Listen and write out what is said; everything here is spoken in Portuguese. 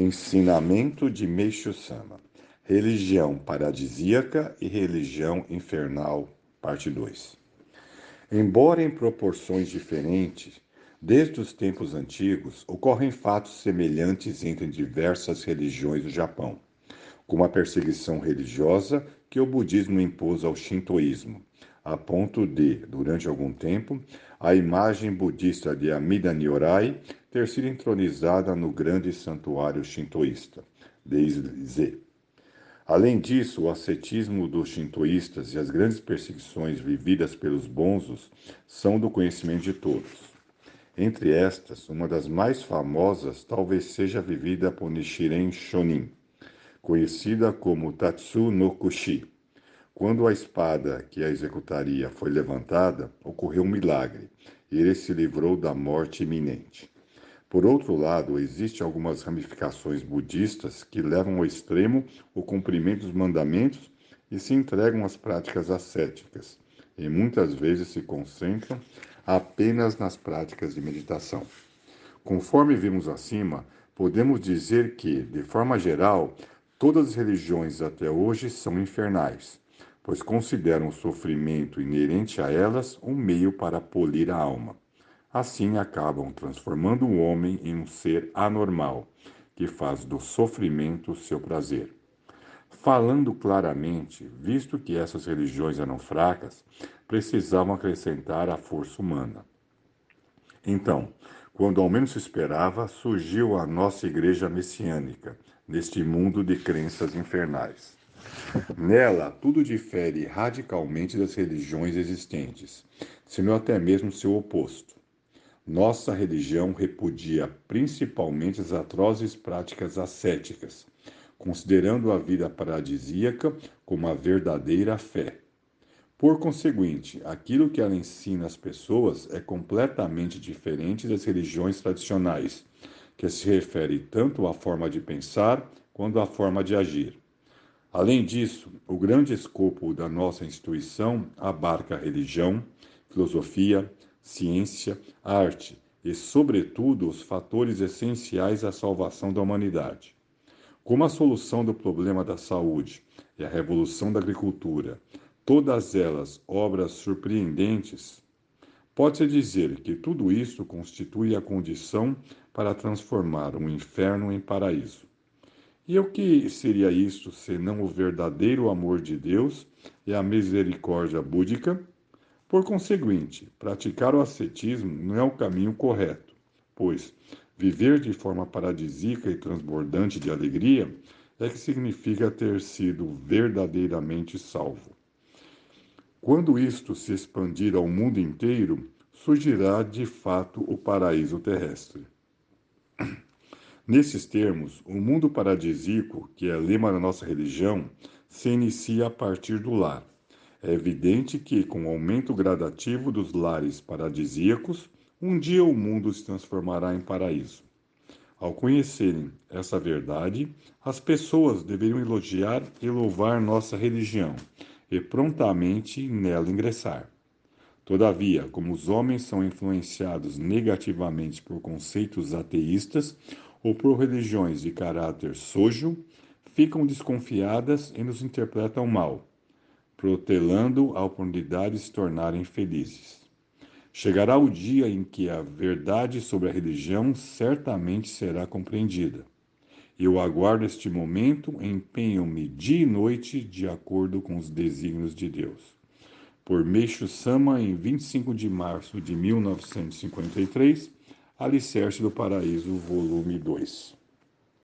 Ensinamento de Meixo Sama: Religião paradisíaca e religião infernal, parte 2. Embora em proporções diferentes, desde os tempos antigos ocorrem fatos semelhantes entre diversas religiões do Japão, como a perseguição religiosa que o budismo impôs ao shintoísmo, a ponto de, durante algum tempo, a imagem budista de Amida Nyorai ter sido entronizada no grande santuário shintoísta, Deizé. Além disso, o ascetismo dos shintoístas e as grandes perseguições vividas pelos bonzos são do conhecimento de todos. Entre estas, uma das mais famosas talvez seja vivida por Nichiren Shonin, conhecida como Tatsu no Kushi quando a espada que a executaria foi levantada, ocorreu um milagre, ele se livrou da morte iminente. Por outro lado, existem algumas ramificações budistas que levam ao extremo o cumprimento dos mandamentos e se entregam às práticas ascéticas, e muitas vezes se concentram apenas nas práticas de meditação. Conforme vimos acima, podemos dizer que, de forma geral, todas as religiões até hoje são infernais pois consideram o sofrimento inerente a elas um meio para polir a alma. Assim acabam transformando o homem em um ser anormal, que faz do sofrimento seu prazer. Falando claramente, visto que essas religiões eram fracas, precisavam acrescentar a força humana. Então, quando ao menos se esperava, surgiu a nossa igreja messiânica, neste mundo de crenças infernais. Nela, tudo difere radicalmente das religiões existentes, se não até mesmo seu oposto. Nossa religião repudia principalmente as atrozes práticas ascéticas, considerando a vida paradisíaca como a verdadeira fé. Por conseguinte, aquilo que ela ensina às pessoas é completamente diferente das religiões tradicionais, que se refere tanto à forma de pensar quanto à forma de agir. Além disso, o grande escopo da nossa instituição abarca religião, filosofia, ciência, arte e, sobretudo, os fatores essenciais à salvação da humanidade. Como a solução do problema da saúde e a revolução da agricultura, todas elas obras surpreendentes, pode-se dizer que tudo isso constitui a condição para transformar um inferno em paraíso. E o que seria isto senão o verdadeiro amor de Deus e a misericórdia búdica? Por conseguinte, praticar o ascetismo não é o caminho correto, pois viver de forma paradisíaca e transbordante de alegria é que significa ter sido verdadeiramente salvo. Quando isto se expandir ao mundo inteiro, surgirá de fato o paraíso terrestre. Nesses termos, o mundo paradisíaco, que é lema da nossa religião, se inicia a partir do lar. É evidente que, com o aumento gradativo dos lares paradisíacos, um dia o mundo se transformará em paraíso. Ao conhecerem essa verdade, as pessoas deveriam elogiar e louvar nossa religião e prontamente nela ingressar. Todavia, como os homens são influenciados negativamente por conceitos ateístas, ou por religiões de caráter sojo, ficam desconfiadas e nos interpretam mal, protelando a oportunidade de se tornarem felizes. Chegará o dia em que a verdade sobre a religião certamente será compreendida. Eu aguardo este momento, empenho-me dia e noite de acordo com os desígnios de Deus. Por Meixo Sama, em 25 de março de 1953, Alicerce do Paraíso, volume 2.